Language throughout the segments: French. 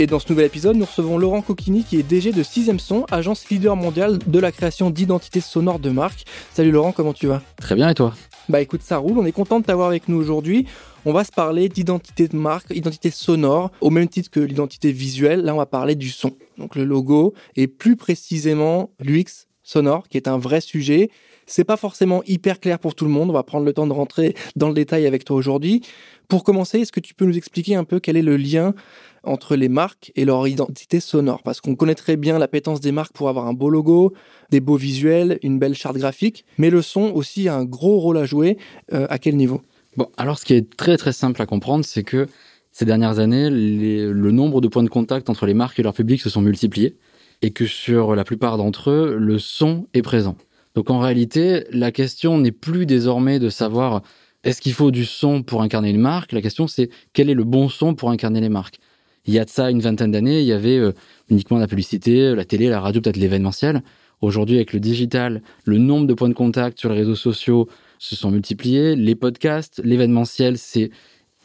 Et dans ce nouvel épisode, nous recevons Laurent Coquini qui est DG de 6ème Son, agence leader mondiale de la création d'identités sonores de marque. Salut Laurent, comment tu vas? Très bien et toi? Bah écoute, ça roule, on est content de t'avoir avec nous aujourd'hui. On va se parler d'identité de marque, identité sonore, au même titre que l'identité visuelle. Là, on va parler du son, donc le logo, et plus précisément l'UX sonore, qui est un vrai sujet. C'est pas forcément hyper clair pour tout le monde. On va prendre le temps de rentrer dans le détail avec toi aujourd'hui. Pour commencer, est-ce que tu peux nous expliquer un peu quel est le lien entre les marques et leur identité sonore? Parce qu'on connaît très bien l'appétence des marques pour avoir un beau logo, des beaux visuels, une belle charte graphique, mais le son aussi a un gros rôle à jouer. Euh, à quel niveau? Bon, alors ce qui est très très simple à comprendre, c'est que ces dernières années, le nombre de points de contact entre les marques et leur public se sont multipliés et que sur la plupart d'entre eux, le son est présent. Donc en réalité, la question n'est plus désormais de savoir est-ce qu'il faut du son pour incarner une marque, la question c'est quel est le bon son pour incarner les marques? Il y a de ça une vingtaine d'années, il y avait euh, uniquement la publicité, la télé, la radio, peut-être l'événementiel. Aujourd'hui, avec le digital, le nombre de points de contact sur les réseaux sociaux, se sont multipliés. Les podcasts, l'événementiel, c'est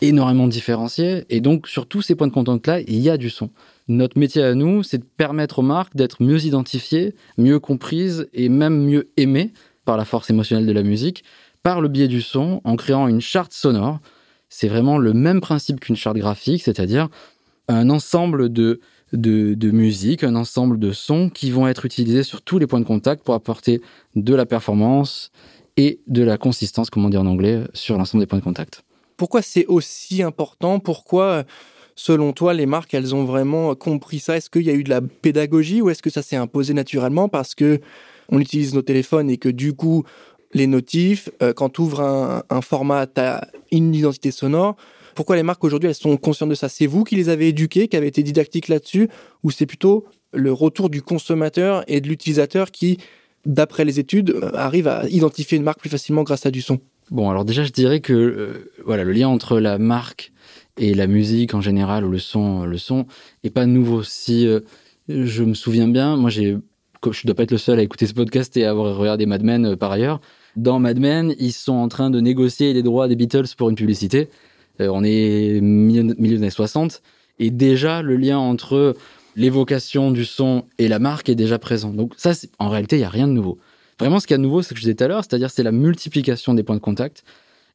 énormément différencié. Et donc, sur tous ces points de contact-là, il y a du son. Notre métier à nous, c'est de permettre aux marques d'être mieux identifiées, mieux comprises et même mieux aimées par la force émotionnelle de la musique, par le biais du son, en créant une charte sonore. C'est vraiment le même principe qu'une charte graphique, c'est-à-dire un ensemble de, de, de musique, un ensemble de sons qui vont être utilisés sur tous les points de contact pour apporter de la performance et de la consistance, comme on dit en anglais, sur l'ensemble des points de contact. Pourquoi c'est aussi important? Pourquoi, selon toi, les marques, elles ont vraiment compris ça? Est-ce qu'il y a eu de la pédagogie ou est-ce que ça s'est imposé naturellement parce que on utilise nos téléphones et que du coup, les notifs, euh, quand tu ouvres un, un format, tu as une identité sonore. Pourquoi les marques aujourd'hui, elles sont conscientes de ça? C'est vous qui les avez éduquées, qui avez été didactiques là-dessus, ou c'est plutôt le retour du consommateur et de l'utilisateur qui d'après les études, euh, arrive à identifier une marque plus facilement grâce à du son? Bon, alors déjà, je dirais que euh, voilà, le lien entre la marque et la musique en général, ou le son, le son, est pas nouveau. Si euh, je me souviens bien, moi, j'ai, je dois pas être le seul à écouter ce podcast et à avoir regardé Mad Men par ailleurs. Dans Mad Men, ils sont en train de négocier les droits des Beatles pour une publicité. on est milieu, milieu des années 60. Et déjà, le lien entre l'évocation du son et la marque est déjà présent. Donc ça, en réalité, il n'y a rien de nouveau. Vraiment, ce qu'il y a de nouveau, c'est ce que je disais tout à l'heure, c'est-à-dire c'est la multiplication des points de contact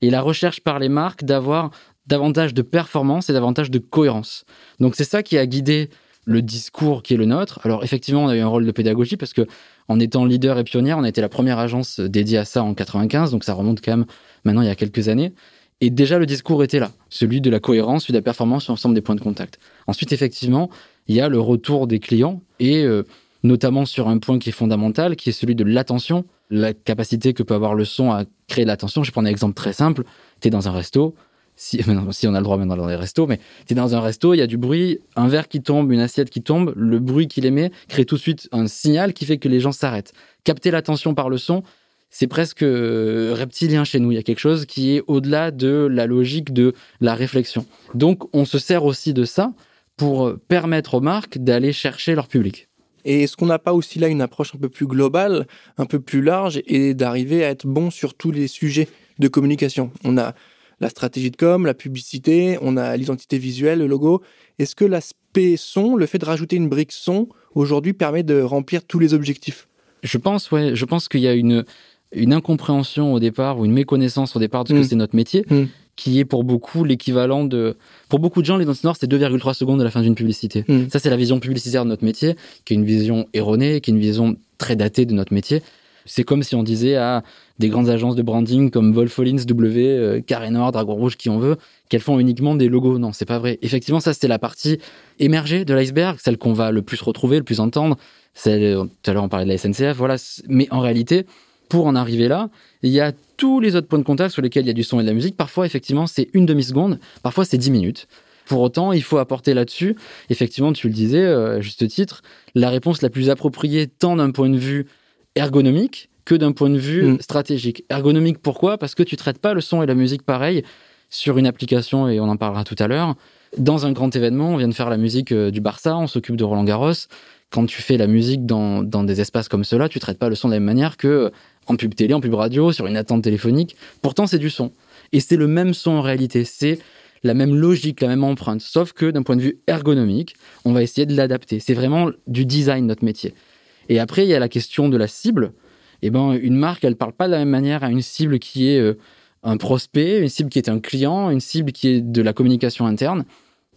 et la recherche par les marques d'avoir davantage de performance et davantage de cohérence. Donc c'est ça qui a guidé le discours qui est le nôtre. Alors effectivement, on a eu un rôle de pédagogie parce que en étant leader et pionnière, on a été la première agence dédiée à ça en 95, donc ça remonte quand même maintenant il y a quelques années. Et déjà le discours était là, celui de la cohérence, celui de la performance sur l'ensemble des points de contact. Ensuite, effectivement, il y a le retour des clients et euh, notamment sur un point qui est fondamental, qui est celui de l'attention, la capacité que peut avoir le son à créer l'attention. Je prends un exemple très simple. Tu es dans un resto, si, on a le droit maintenant dans les restos, mais tu es dans un resto, il y a du bruit, un verre qui tombe, une assiette qui tombe, le bruit qu'il émet crée tout de suite un signal qui fait que les gens s'arrêtent. Capter l'attention par le son, c'est presque euh, reptilien chez nous. Il y a quelque chose qui est au-delà de la logique de la réflexion. Donc on se sert aussi de ça pour permettre aux marques d'aller chercher leur public. Et est-ce qu'on n'a pas aussi là une approche un peu plus globale, un peu plus large, et d'arriver à être bon sur tous les sujets de communication? On a la stratégie de com, la publicité, on a l'identité visuelle, le logo. Est-ce que l'aspect son, le fait de rajouter une brique son, aujourd'hui permet de remplir tous les objectifs? Je pense, ouais. Je pense qu'il y a une, une incompréhension au départ ou une méconnaissance au départ de ce que mm. c'est notre métier. Mm qui est pour beaucoup l'équivalent de... Pour beaucoup de gens, les danses sonores, c'est 2,3 secondes à la fin d'une publicité. Hmm. Ça, c'est la vision publicitaire de notre métier, qui est une vision erronée, qui est une vision très datée de notre métier. C'est comme si on disait à des grandes agences de branding comme Wolfolins, W, euh, Carré Noir, Dragon Rouge, qui on veut, qu'elles font uniquement des logos. Non, c'est pas vrai. Effectivement, ça, c'est la partie émergée de l'iceberg, celle qu'on va le plus retrouver, le plus entendre. Celle, tout à l'heure, on parlait de la SNCF, voilà. Mais en réalité, pour en arriver là, il y a tous les autres points de contact sur lesquels il y a du son et de la musique. Parfois, effectivement, c'est une demi-seconde, parfois c'est dix minutes. Pour autant, il faut apporter là-dessus, effectivement, tu le disais, euh, à juste titre, la réponse la plus appropriée tant d'un point de vue ergonomique que d'un point de vue mm. stratégique. Ergonomique, pourquoi? Parce que tu traites pas le son et la musique pareil sur une application, et on en parlera tout à l'heure. Dans un grand événement, on vient de faire la musique euh, du Barça, on s'occupe de Roland Garros quand tu fais la musique dans, dans des espaces comme cela, tu traites pas le son de la même manière que en pub télé, en pub radio, sur une attente téléphonique. Pourtant, c'est du son. Et c'est le même son en réalité. C'est la même logique, la même empreinte. Sauf que d'un point de vue ergonomique, on va essayer de l'adapter. C'est vraiment du design, notre métier. Et après, il y a la question de la cible. Eh ben, une marque, elle parle pas de la même manière à une cible qui est euh, un prospect, une cible qui est un client, une cible qui est de la communication interne.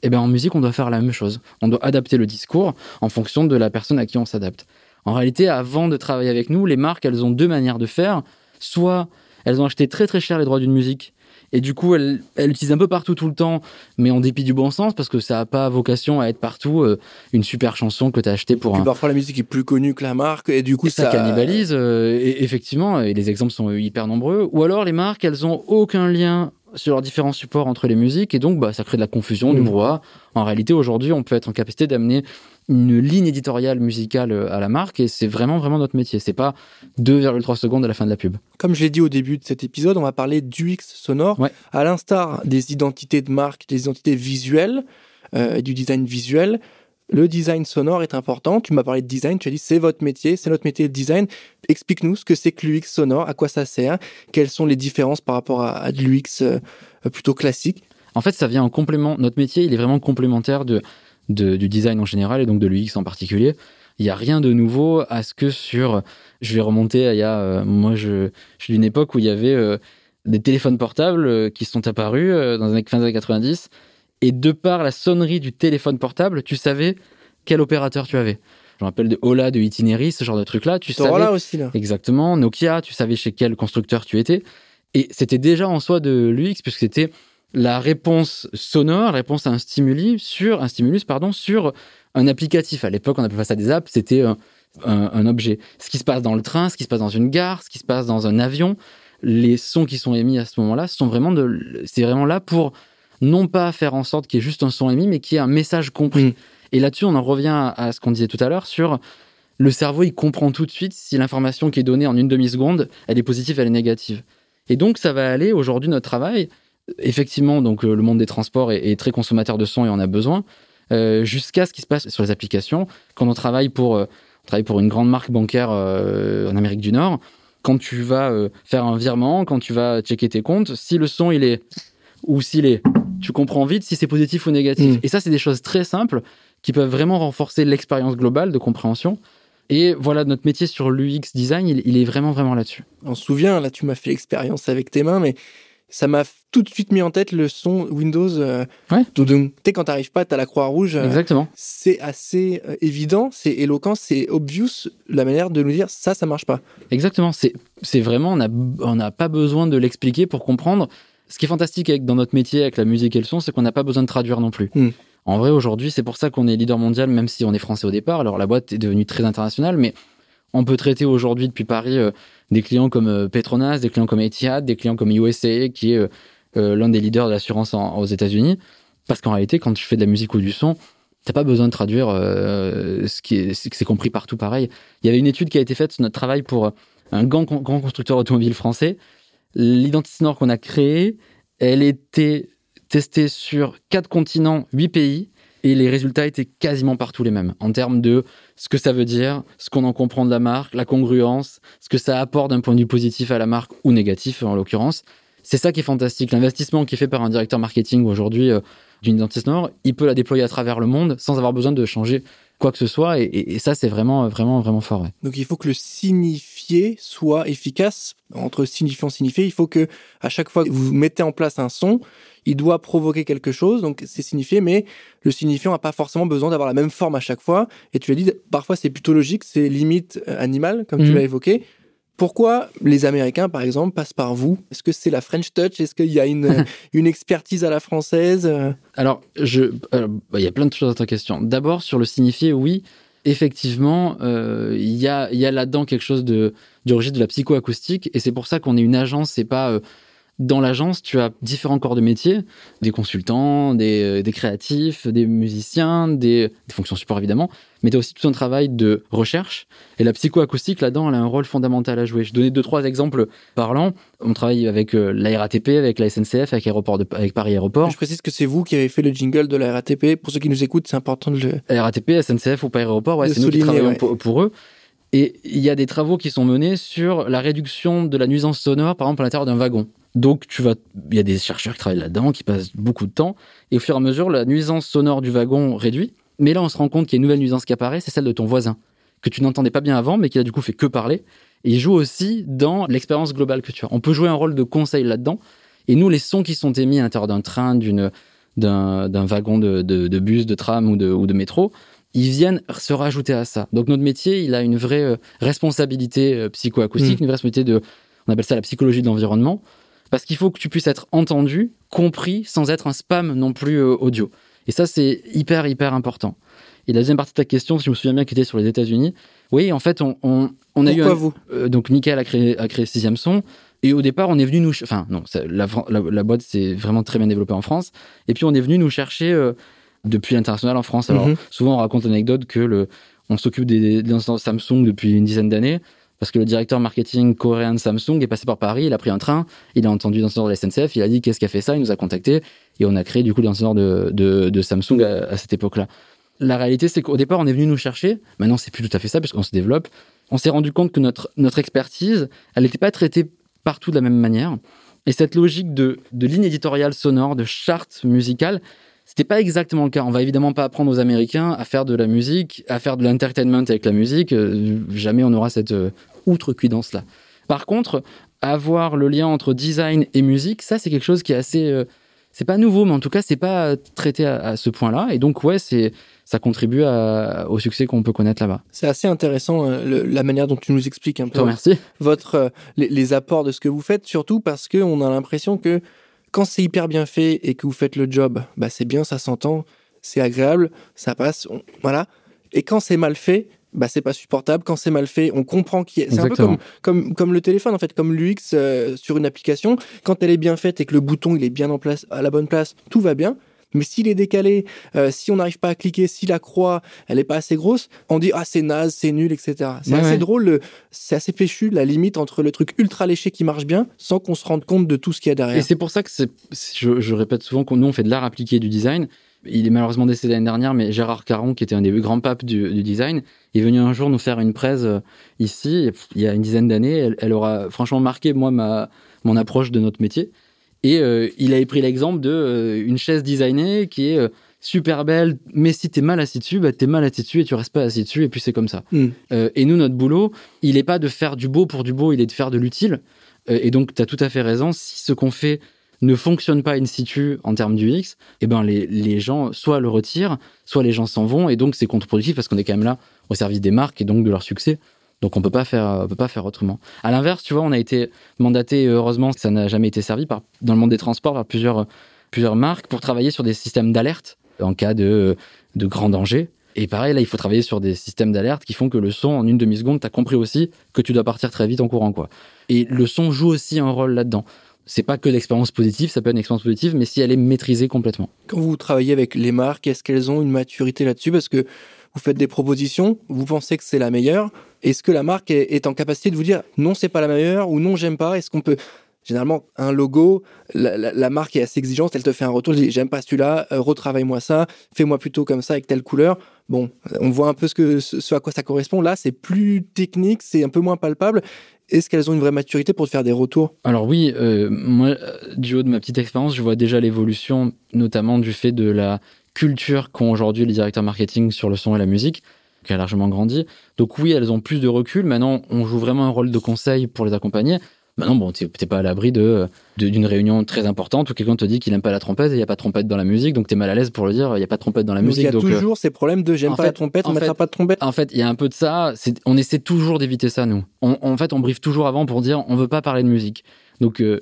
Eh ben, en musique, on doit faire la même chose. On doit adapter le discours en fonction de la personne à qui on s'adapte. En réalité, avant de travailler avec nous, les marques, elles ont deux manières de faire. Soit elles ont acheté très très cher les droits d'une musique et du coup, elles l'utilisent un peu partout tout le temps, mais en dépit du bon sens, parce que ça n'a pas vocation à être partout euh, une super chanson que tu as achetée pour un... Parfois, la musique est plus connue que la marque, et du coup, ça... cannibalise, euh, et effectivement, et les exemples sont hyper nombreux. Ou alors, les marques, elles ont aucun lien sur leurs différents supports entre les musiques, et donc bah, ça crée de la confusion, du mmh. brouhaha. En réalité, aujourd'hui, on peut être en capacité d'amener une ligne éditoriale musicale euh, à la marque et c'est vraiment vraiment notre métier. C'est pas 2,3 secondes à la fin de la pub. Comme je l'ai dit au début de cet épisode, on va parler d'UX sonore. À l'instar des identités de marque, des identités visuelles euh, et du design visuel, le design sonore est important. Tu m'as parlé de design, tu as dit c'est votre métier, c'est notre métier de design. Explique-nous ce que c'est que l'UX sonore, à quoi ça sert, quelles sont les différences par rapport à, de l'UX euh, plutôt classique. En fait, ça vient en complément. Notre métier, il est vraiment complémentaire de du design en général et donc de l'UX en particulier. Il n'y a rien de nouveau à ce que sur. Je vais remonter à il y a. Euh, moi, je, je suis d'une époque où il y avait euh, des téléphones portables euh, qui sont apparus dans les des années 90. Et de par la sonnerie du téléphone portable, tu savais quel opérateur tu avais. Je me rappelle de Ola, de Itinéris, ce genre de truc-là. Tu savais. aussi, là. Exactement. Nokia, tu savais chez quel constructeur tu étais. Et c'était déjà en soi de l'UX, puisque c'était la réponse sonore, la réponse à un stimuli sur un stimulus pardon sur un applicatif. À l'époque, on appelait pas ça des apps, c'était un, objet. Ce qui se passe dans le train, ce qui se passe dans une gare, ce qui se passe dans un avion, les sons qui sont émis à ce moment-là, sont vraiment de, c'est vraiment là pour non pas faire en sorte qu'il y ait juste un son émis, mais qu'il y ait un message compris. Mm. Et là-dessus, on en revient à ce qu'on disait tout à l'heure sur le cerveau, il comprend tout de suite si l'information qui est donnée en une demi-seconde, elle est positive, elle est négative. Et donc, ça va aller aujourd'hui notre travail effectivement, donc euh, le monde des transports est, très consommateur de son et en a besoin, euh, jusqu'à ce qui se passe sur les applications. Quand on travaille pour, euh, on travaille pour une grande marque bancaire en Amérique du Nord, quand tu vas faire un virement, quand tu vas checker tes comptes, si le son il est ou s'il est, tu comprends vite si c'est positif ou négatif. Mm. Et ça, c'est des choses très simples qui peuvent vraiment renforcer l'expérience globale de compréhension. Et voilà, notre métier sur l'UX design, il, il, est vraiment, vraiment là-dessus. On se souvient, là, tu m'as fait l'expérience avec tes mains, mais ça m'a tout de suite mis en tête le son Windows. Euh, ouais. Tu sais, quand t'arrives pas, t'as la croix rouge. Euh, Exactement. C'est assez euh, évident, c'est éloquent, c'est obvious la manière de nous dire ça, ça marche pas. Exactement. C'est, vraiment, on n'a pas besoin de l'expliquer pour comprendre. Ce qui est fantastique avec, dans notre métier, avec la musique et le son, c'est qu'on n'a pas besoin de traduire non plus. Hmm. En vrai, aujourd'hui, c'est pour ça qu'on est leader mondial, même si on est français au départ. Alors, la boîte est devenue très internationale, mais on peut traiter aujourd'hui depuis Paris des clients comme Petronas, des clients comme Etihad, des clients comme USA, qui est l'un des leaders de l'assurance aux États-Unis. Parce qu'en réalité, quand tu fais de la musique ou du son, t'as pas besoin de traduire ce qui est, c'est compris partout pareil. Il y avait une étude qui a été faite sur notre travail pour un grand, grand constructeur automobile français. L'identité sonore qu'on a créée, elle était testée sur quatre continents, huit pays, et les résultats étaient quasiment partout les mêmes en termes de ce que ça veut dire, ce qu'on en comprend de la marque, la congruence, ce que ça apporte d'un point de vue positif à la marque ou négatif en l'occurrence. C'est ça qui est fantastique. L'investissement qui est fait par un directeur marketing aujourd'hui euh, d'une identité sonore, il peut la déployer à travers le monde sans avoir besoin de changer quoi que ce soit. Et, ça, c'est vraiment, vraiment, vraiment fort. Donc, il faut que le signifié soit efficace. Entre signifiant signifié, il faut que à chaque fois que vous mettez en place un son, il doit provoquer quelque chose, donc c'est signifié, mais le signifiant n'a pas forcément besoin d'avoir la même forme à chaque fois. Et tu l'as dit, parfois c'est plutôt logique, c'est limite euh, animal, comme tu mhm. l'as évoqué. Pourquoi les Américains, par exemple, passent par vous? Est-ce que c'est la French Touch? Est-ce qu'il y a une, une expertise à la française? Alors, je, bah, il y a plein de choses dans ta question. D'abord, sur le signifié, oui, effectivement, euh, il y a, y a là-dedans quelque chose de, du registre de la psychoacoustique, et c'est pour ça qu'on est une agence, c'est pas... Euh, dans l'agence, tu as différents corps de métier, des consultants, des, des créatifs, des musiciens, des, des fonctions support évidemment, mais tu as aussi tout un travail de recherche. Et la psychoacoustique, là-dedans, elle a un rôle fondamental à jouer. Je donnais deux, trois exemples parlants. On travaille avec euh, la RATP, avec la SNCF, avec, Aéroport de, avec Paris Aéroport. Je précise que c'est vous qui avez fait le jingle de la RATP. Pour ceux qui nous écoutent, c'est important de le... La RATP, SNCF ou Paris Aéroport, ouais, c'est nous qui travaillons ouais. pour, pour eux. Et il y a des travaux qui sont menés sur la réduction de la nuisance sonore, par exemple, à l'intérieur d'un wagon. Donc, tu vas, il y a des chercheurs qui travaillent là-dedans, qui passent beaucoup de temps. Et au fur et à mesure, la nuisance sonore du wagon réduit. Mais là, on se rend compte qu'il y a une nouvelle nuisance qui apparaît, c'est celle de ton voisin, que tu n'entendais pas bien avant, mais qui a du coup fait que parler. Et il joue aussi dans l'expérience globale que tu as. On peut jouer un rôle de conseil là-dedans. Et nous, les sons qui sont émis à l'intérieur d'un train, d'une, d'un, d'un wagon de, de, de bus, de tram ou de, ou de métro, ils viennent se rajouter à ça. Donc notre métier, il a une vraie euh, responsabilité euh, psychoacoustique, Mm. une vraie responsabilité de, on appelle ça la psychologie de l'environnement, parce qu'il faut que tu puisses être entendu, compris, sans être un spam non plus euh, audio. Et ça, c'est hyper, hyper important. Et la deuxième partie de ta question, si je me souviens bien, qui était sur les États-Unis, oui, en fait, on, on, on a eu Pourquoi un, vous? euh, donc Nickel a créé, a créé Sixième Son. Et au départ, on est venu nous... Enfin, non, ça- la, la, la boîte s'est vraiment très bien développée en France. Et puis, on est venu nous chercher euh, depuis l'international en France. Alors, Mhm. souvent, on raconte l'anecdote que le, on s'occupe des, des Samsung depuis une dizaine d'années. Parce que le directeur marketing coréen de Samsung est passé par Paris, il a pris un train, il a entendu l'incident de la SNCF, il a dit qu'est-ce qui a fait ça, il nous a contacté et on a créé du coup l'incident de, Samsung à, cette époque-là. La réalité, c'est qu'au départ, on est venu nous chercher. Maintenant, c'est plus tout à fait ça, puisqu'on se développe. On s'est rendu compte que notre, notre expertise, elle n'était pas traitée partout de la même manière. Et cette logique de, de ligne éditoriale sonore, de charte musicale, c'était pas exactement le cas. On va évidemment pas apprendre aux Américains à faire de la musique, à faire de l'entertainment avec la musique. Euh, Jamais on aura cette euh, outrecuidance-là. Par contre, avoir le lien entre design et musique, ça, c'est quelque chose qui est assez. euh, c'est pas nouveau, mais en tout cas, c'est pas traité à, à ce point-là. Et donc, ouais, c'est ça contribue à- au succès qu'on peut connaître là-bas. C'est assez intéressant euh, le- la manière dont tu nous expliques un peu remercie. votre euh, les, les apports de ce que vous faites, surtout parce que on a l'impression que quand c'est hyper bien fait et que vous faites le job, bah c'est bien, ça s'entend, c'est agréable, ça passe, on- voilà. Et quand c'est mal fait, bah c'est pas supportable. Quand c'est mal fait, on comprend qu'il y a... C'est un peu comme, comme le téléphone, en fait, comme l'UX euh, sur une application. Quand elle est bien faite et que le bouton il est bien en place, à la bonne place, tout va bien. Mais s'il est décalé, euh, si on n'arrive pas à cliquer, si la croix elle est pas assez grosse, on dit ah c'est naze, c'est nul, etc. C'est Ouais, assez ouais. drôle, le- c'est assez péchu la limite entre le truc ultra léché qui marche bien sans qu'on se rende compte de tout ce qu'il y a Et derrière. c'est pour ça que je, je répète souvent que nous, on fait de l'art appliqué du design. Il est malheureusement décédé l'année dernière, mais Gérard Caron, qui était un des grands papes du, du design, est venu un jour nous faire une presse euh, ici, et il y a une dizaine d'années. Elle, elle aura franchement marqué, moi, ma, mon approche de notre métier. Et euh, il avait pris l'exemple de euh, une chaise designée qui est euh, super belle, mais si t'es mal assis dessus, bah t'es mal assis dessus et tu restes pas assis dessus, et puis c'est comme ça. Euh, et nous, notre boulot, il est pas de faire du beau pour du beau, il est de faire de l'utile. Et donc, tu as tout à fait raison. Si ce qu'on fait ne fonctionne pas in situ en termes du X, eh ben les, les gens soit le retirent, soit les gens s'en vont, et donc c'est contre-productif parce qu'on est quand même là au service des marques et donc de leur succès. Donc on peut pas faire, on peut pas faire autrement. À l'inverse, tu vois, on a été mandaté, heureusement, ça n'a jamais été servi par, dans le monde des transports par plusieurs, plusieurs marques pour travailler sur des systèmes d'alerte en cas de, de grand danger. Et pareil, là, il faut travailler sur des systèmes d'alerte qui font que le son, en une demi-seconde, tu as compris aussi que tu dois partir très vite en courant. quoi. Et le son joue aussi un rôle là-dedans. C'est pas que l'expérience positive, ça peut être une expérience positive, mais si elle est maîtrisée complètement. Quand vous travaillez avec les marques, est-ce qu'elles ont une maturité là-dessus? Parce que vous faites des propositions, vous pensez que c'est la meilleure. Est-ce que la marque est, en capacité de vous dire non, c'est pas la meilleure ou non, j'aime pas? Est-ce qu'on peut. Généralement, un logo, la, marque est assez exigeante, elle te fait un retour, elle dit j'aime pas celui-là, euh, retravaille-moi ça, fais-moi plutôt comme ça avec telle couleur. Bon, on voit un peu ce, que, ce, à quoi ça correspond. Là, c'est plus technique, c'est un peu moins palpable. Est-ce qu'elles ont une vraie maturité pour te faire des retours? Alors oui, euh, moi, euh, du haut de ma petite expérience, je vois déjà l'évolution, notamment du fait de la culture qu'ont aujourd'hui les directeurs marketing sur le son et la musique, qui a largement grandi. Donc oui, elles ont plus de recul. Maintenant, on joue vraiment un rôle de conseil pour les accompagner. Maintenant, bon, t'es pas à l'abri de d'une réunion très importante où quelqu'un te dit qu'il aime pas la trompette et il y a pas de trompette dans la musique, donc t'es mal à l'aise pour le dire, il y a pas de trompette dans la Donc, Il y musique. a donc, euh, toujours ces problèmes de j'aime pas fait- la trompette, on mettra pas de trompette. en fait, il y a un peu de ça. On essaie toujours d'éviter ça, nous. On- en fait, on briefe toujours avant pour dire on veut pas parler de musique. Donc, euh,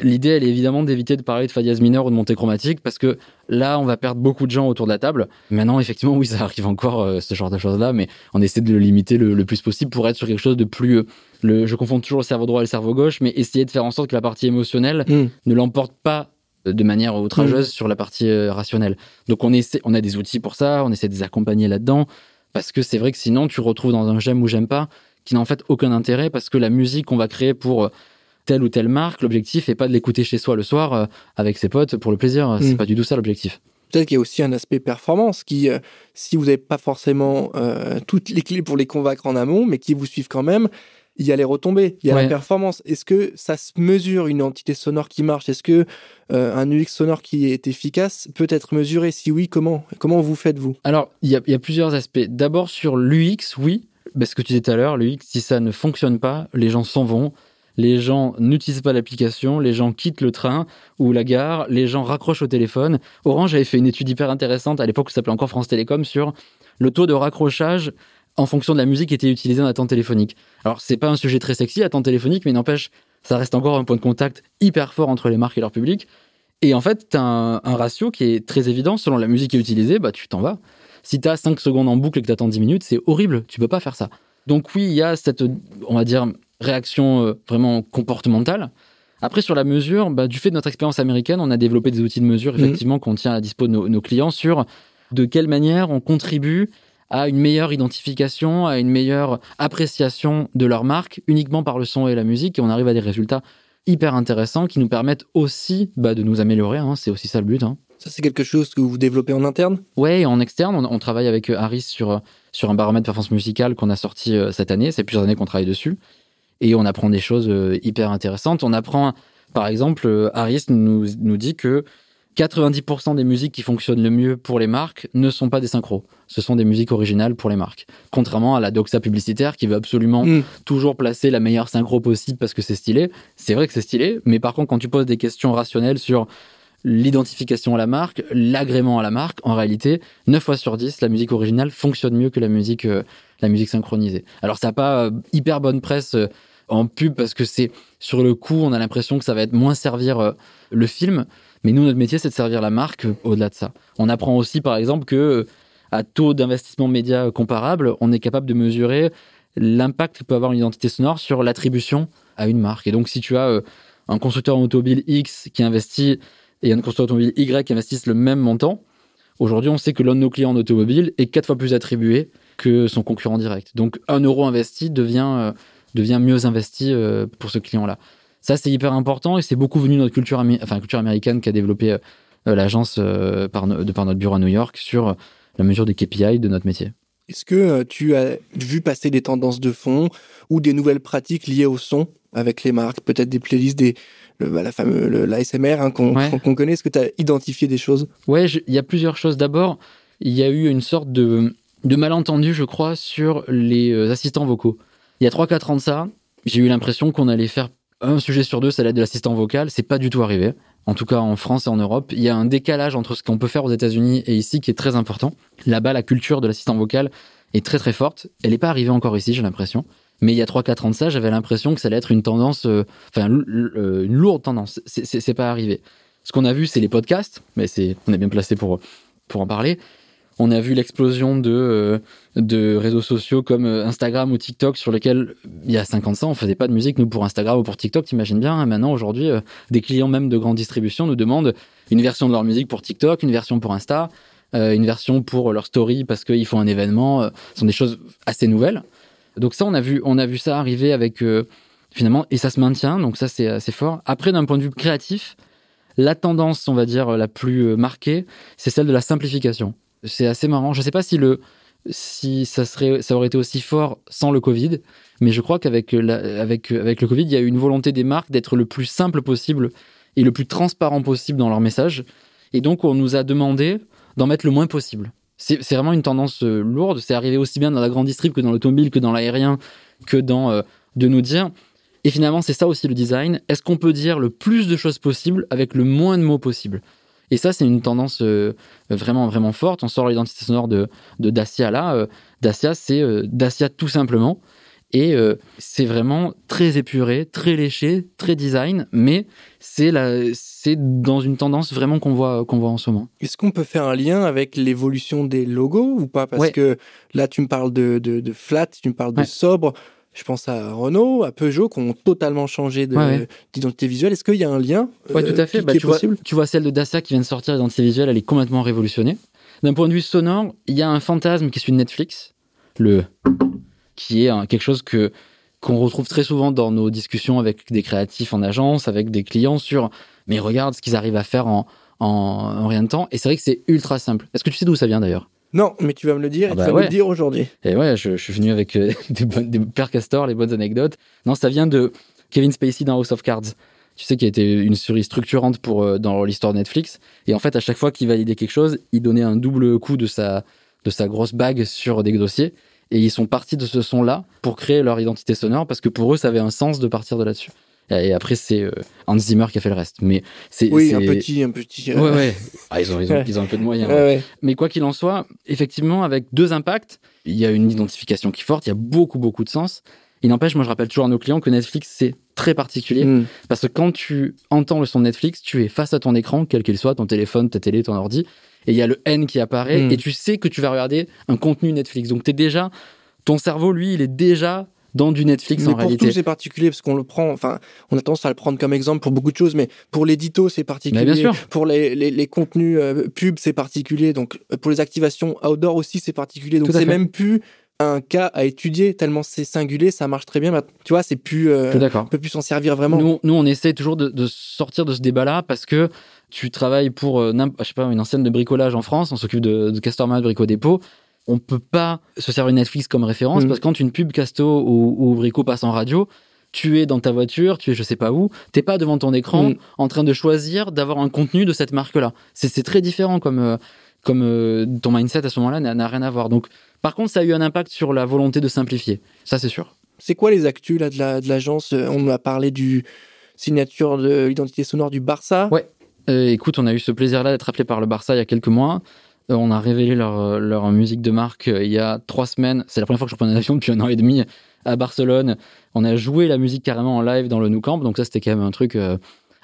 L'idée, elle est évidemment d'éviter de parler de fa dièse mineur ou de montée chromatique parce que là, on va perdre beaucoup de gens autour de la table. Maintenant, effectivement, oui, ça arrive encore, euh, ce genre de choses-là, mais on essaie de le limiter le, plus possible pour être sur quelque chose de plus. Euh, le, je confonds toujours le cerveau droit et le cerveau gauche, mais essayer de faire en sorte que la partie émotionnelle mm. ne l'emporte pas de manière outrageuse mm. sur la partie euh, rationnelle. Donc, on, essaie, on a des outils pour ça, on essaie de les accompagner là-dedans parce que c'est vrai que sinon, tu retrouves dans un j'aime ou j'aime pas qui n'a en fait aucun intérêt parce que la musique qu'on va créer pour telle ou telle marque, l'objectif n'est pas de l'écouter chez soi le soir euh, avec ses potes pour le plaisir. C'est hmm. pas du tout ça l'objectif. Peut-être qu'il y a aussi un aspect performance qui, euh, si vous n'avez pas forcément euh, toutes les clés pour les convaincre en amont, mais qui vous suivent quand même, il y a les retombées, il y a la performance. Est-ce que ça se mesure une entité sonore qui marche? Est-ce que un UX sonore qui est efficace peut être mesuré? Si oui, comment Comment vous faites vous? Alors, il y, y, a plusieurs aspects. D'abord sur l'UX, oui. Parce que tu disais tout à l'heure, l'UX, si ça ne fonctionne pas, les gens s'en vont les gens n'utilisent pas l'application, les gens quittent le train ou la gare, les gens raccrochent au téléphone. Orange avait fait une étude hyper intéressante à l'époque, ça s'appelait encore France Télécom, sur le taux de raccrochage en fonction de la musique qui était utilisée en attente téléphonique. Alors, c'est pas un sujet très sexy, attente téléphonique, mais n'empêche, ça reste encore un point de contact hyper fort entre les marques et leur public. Et en fait, tu as un, ratio qui est très évident. Selon la musique qui est utilisée, bah, tu t'en vas. Si tu as 5 secondes en boucle et que tu attends 10 minutes, c'est horrible. Tu peux pas faire ça. Donc oui, il y a cette, on va dire, réaction euh, vraiment comportementale. Après, sur la mesure, bah, du fait de notre expérience américaine, on a développé des outils de mesure, mhm. effectivement, qu'on tient à dispo de nos, clients sur de quelle manière on contribue à une meilleure identification, à une meilleure appréciation de leur marque uniquement par le son et la musique. Et on arrive à des résultats hyper intéressants qui nous permettent aussi bah, de nous améliorer. Hein. c'est aussi ça le but. Hein. Ça, c'est quelque chose que vous développez en interne? Ouais, en externe. On, travaille avec euh, Harris sur, euh, sur un baromètre performance musicale qu'on a sorti cette année. C'est plusieurs années qu'on travaille dessus et on apprend des choses euh, hyper intéressantes. On apprend, par exemple, euh, Harris nous, nous dit que 90% des musiques qui fonctionnent le mieux pour les marques ne sont pas des synchros. Ce sont des musiques originales pour les marques. Contrairement à la doxa publicitaire qui veut absolument mm. toujours placer la meilleure synchro possible parce que c'est stylé. C'est vrai que c'est stylé, mais par contre, quand tu poses des questions rationnelles sur l'identification à la marque, l'agrément à la marque, en réalité, 9 fois sur 10, la musique originale fonctionne mieux que la musique, euh, la musique synchronisée. Alors, ça n'a pas hyper bonne presse en pub parce que c'est sur le coup, on a l'impression que ça va être moins servir euh, le film. Mais nous, notre métier, c'est de servir la marque euh, au-delà de ça. On apprend aussi, par exemple, que euh, à taux d'investissement média comparable, on est capable de mesurer l'impact que peut avoir une identité sonore sur l'attribution à une marque. Et donc, si tu as un constructeur automobile X qui investit et un constructeur automobile Y qui investissent le même montant, aujourd'hui, on sait que l'un de nos clients en automobile est quatre fois plus attribué que son concurrent direct. Donc, un euro investi devient devient mieux investi euh, pour ce client-là. Ça, c'est hyper important et c'est beaucoup venu de notre culture, enfin, culture américaine qui a développé euh, euh, l'agence par, de par notre bureau à New York sur la mesure des KPI de notre métier. Est-ce que tu as vu passer des tendances de fond ou des nouvelles pratiques liées au son avec les marques, peut-être des playlists, des, bah, la fameuse l'ASMR hein, qu'on connaît? Est-ce que tu as identifié des choses? Ouais, il y a plusieurs choses. D'abord, il y a eu une sorte de, de malentendu, je crois, sur les assistants vocaux. Il y a 3-4 ans de ça, j'ai eu l'impression qu'on allait faire un sujet sur deux, ça allait de l'assistant vocal. C'est pas du tout arrivé. En tout cas, en France et en Europe, il y a un décalage entre ce qu'on peut faire aux États-Unis et ici qui est très important. Là-bas, la culture de l'assistant vocal est très très forte. Elle n'est pas arrivée encore ici, j'ai l'impression. Mais il y a 3-4 ans de ça, j'avais l'impression que ça allait être une tendance, euh, enfin, euh, une lourde tendance. C'est pas arrivé. Ce qu'on a vu, c'est les podcasts, mais c'est, on est bien placé pour en parler. On a vu l'explosion de, euh, de réseaux sociaux comme euh, Instagram ou TikTok sur lesquels il y a 50 ans on faisait pas de musique nous pour Instagram ou pour TikTok t'imagines bien. Maintenant aujourd'hui euh, des clients même de grande distribution nous demandent une version de leur musique pour TikTok une version pour Insta une version pour leur story parce qu'ils font un événement ce sont des choses assez nouvelles. Donc ça on a vu on a vu ça arriver avec finalement et ça se maintient donc ça c'est assez fort. Après d'un point de vue créatif la tendance on va dire la plus marquée c'est celle de la simplification c'est assez marrant. Je ne sais pas si le si ça serait ça aurait été aussi fort sans le Covid, mais je crois qu'avec avec avec le Covid, il y a eu une volonté des marques d'être le plus simple possible et le plus transparent possible dans leur message. Et donc on nous a demandé d'en mettre le moins possible. C'est vraiment une tendance euh, lourde. C'est arrivé aussi bien dans la grande distrib que dans l'automobile, que dans l'aérien, que dans euh, de nous dire. Et finalement, c'est ça aussi le design. Est-ce qu'on peut dire le plus de choses possible avec le moins de mots possible et ça, c'est une tendance euh, vraiment, vraiment forte. On sort l'identité sonore de, de Dacia là. Euh, Dacia, c'est euh, Dacia tout simplement. Et c'est vraiment très épuré, très léché, très design, mais c'est c'est dans une tendance vraiment qu'on voit, qu'on voit en ce moment. Est-ce qu'on peut faire un lien avec l'évolution des logos ou pas? Parce que là, tu me parles de, de, flat, tu me parles de sobre. Je pense à Renault, à Peugeot, qui ont totalement changé d'identité visuelle. Est-ce qu'il y a un lien Oui, tout à fait. Bah, tu, vois, tu vois celle de Dacia qui vient de sortir, l'identité visuelle, elle est complètement révolutionnée. D'un point de vue sonore, il y a un fantasme qui est celui de Netflix, le qui est quelque chose que qu'on retrouve très souvent dans nos discussions avec des créatifs en agence, avec des clients sur mais regarde ce qu'ils arrivent à faire en, en, rien de temps. Et c'est vrai que c'est ultra simple. Est-ce que tu sais d'où ça vient d'ailleurs? Non, mais tu vas me le dire et tu vas me le dire aujourd'hui. Et ouais, je, suis venu avec euh, des, bonnes, des pères castors, les bonnes anecdotes. Non, ça vient de Kevin Spacey dans House of Cards. Tu sais, qui a été une série structurante pour, euh, dans l'histoire de Netflix. Et en fait, à chaque fois qu'il validait quelque chose, il donnait un double coup de sa, de sa grosse bague sur des dossiers. Et ils sont partis de ce son-là pour créer leur identité sonore parce que pour eux, ça avait un sens de partir de là-dessus. Et après, c'est euh, Hans Zimmer qui a fait le reste. Mais c'est oui, un petit, un petit. Ouais, ouais. Ah, ils ont, ils ont, ils ont un peu de moyens. Ouais, Mais quoi qu'il en soit, effectivement, avec deux impacts, il y a une identification qui est forte. Il y a beaucoup, beaucoup de sens. Il n'empêche, moi, je rappelle toujours à nos clients que Netflix, c'est très particulier. Hmm. Parce que quand tu entends le son de Netflix, tu es face à ton écran, quel qu'il soit, ton téléphone, ta télé, ton ordi, et il y a le N qui apparaît, hmm. et tu sais que tu vas regarder un contenu Netflix. Donc, es déjà, ton cerveau, lui, il est déjà dans du Netflix mais en réalité. Pour tout, c'est particulier parce qu'on le prend, enfin, on a tendance à le prendre comme exemple pour beaucoup de choses, mais pour l'édito, c'est particulier. bien sûr. Pour les, les, les contenus euh, pub, c'est particulier. Donc, euh, pour les activations outdoor aussi, c'est particulier. Donc, c'est même plus un cas à étudier tellement c'est singulier, ça marche très bien. Tu vois, c'est plus, euh, on peut plus s'en servir vraiment. Nous, nous, on essaie toujours de, de sortir de ce débat-là parce que tu travailles pour, euh, je sais pas, une ancienne de bricolage en France, on s'occupe de, de Castorama, Brico Dépôt. On peut pas se servir de Netflix comme référence mm. parce que quand une pub Casto ou, ou, Brico passe en radio, tu es dans ta voiture, tu es je sais pas où, t'es pas devant ton écran mm. en train de choisir d'avoir un contenu de cette marque-là. C'est très différent comme, euh, comme euh, ton mindset à ce moment-là n'a rien à voir. Donc, par contre, ça a eu un impact sur la volonté de simplifier. Ça, c'est sûr. C'est quoi les actus là, de l'agence? On m'a parlé du signature de l'identité sonore du Barça. Ouais. Euh, écoute, on a eu ce plaisir-là d'être appelé par le Barça il y a quelques mois. Euh, on a révélé leur, euh, leur musique de marque il y a trois semaines. C'est la première fois que je prends un avion depuis un an et demi à Barcelone. On a joué la musique carrément en live dans le Nou Camp. Donc ça, c'était quand même un truc.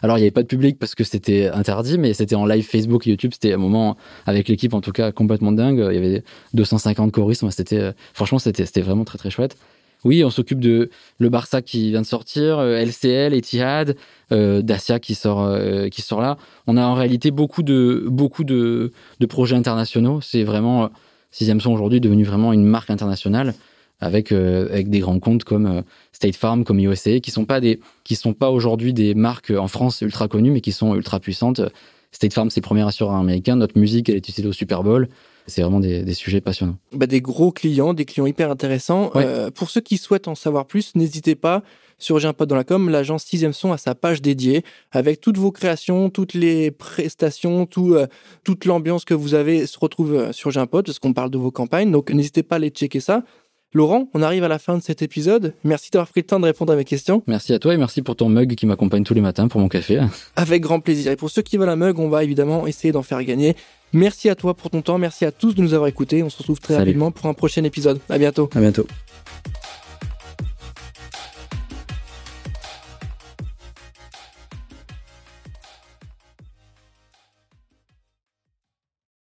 Alors, il n'y avait pas de public parce que c'était interdit, mais c'était en live Facebook et YouTube. C'était un moment, avec l'équipe en tout cas, complètement dingue. Il y avait 250 choristes. C'était, franchement, c'était, c'était vraiment très, très chouette. Oui, on s'occupe de le Barça qui vient de sortir, LCL, Etihad, euh, Dacia qui sort, euh, qui sort là. On a en réalité beaucoup de, beaucoup de, projets internationaux. C'est vraiment, euh, Sixième Son aujourd'hui devenu vraiment une marque internationale avec, avec des grands comptes comme State Farm, comme USA, qui sont pas qui sont pas aujourd'hui des marques en France ultra connues, mais qui sont ultra puissantes. State Farm, c'est le premier assureur américain. Notre musique, elle est utilisée au Super Bowl. C'est vraiment des, des, sujets passionnants. Bah, des gros clients, des clients hyper intéressants. pour ceux qui souhaitent en savoir plus, n'hésitez pas sur J'ai un pote dans la com, l'agence 6 son a sa page dédiée avec toutes vos créations, toutes les prestations, tout, euh, toute l'ambiance que vous avez se retrouve euh, sur J'ai un pote parce qu'on parle de vos campagnes. Donc n'hésitez pas à aller checker ça. Laurent, on arrive à la fin de cet épisode. Merci d'avoir pris le temps de répondre à mes questions. Merci à toi et merci pour ton mug qui m'accompagne tous les matins pour mon café. Avec grand plaisir. Et pour ceux qui veulent un mug, on va évidemment essayer d'en faire gagner. Merci à toi pour ton temps. Merci à tous de nous avoir écoutés. On se retrouve très rapidement pour un prochain épisode. À bientôt. À bientôt.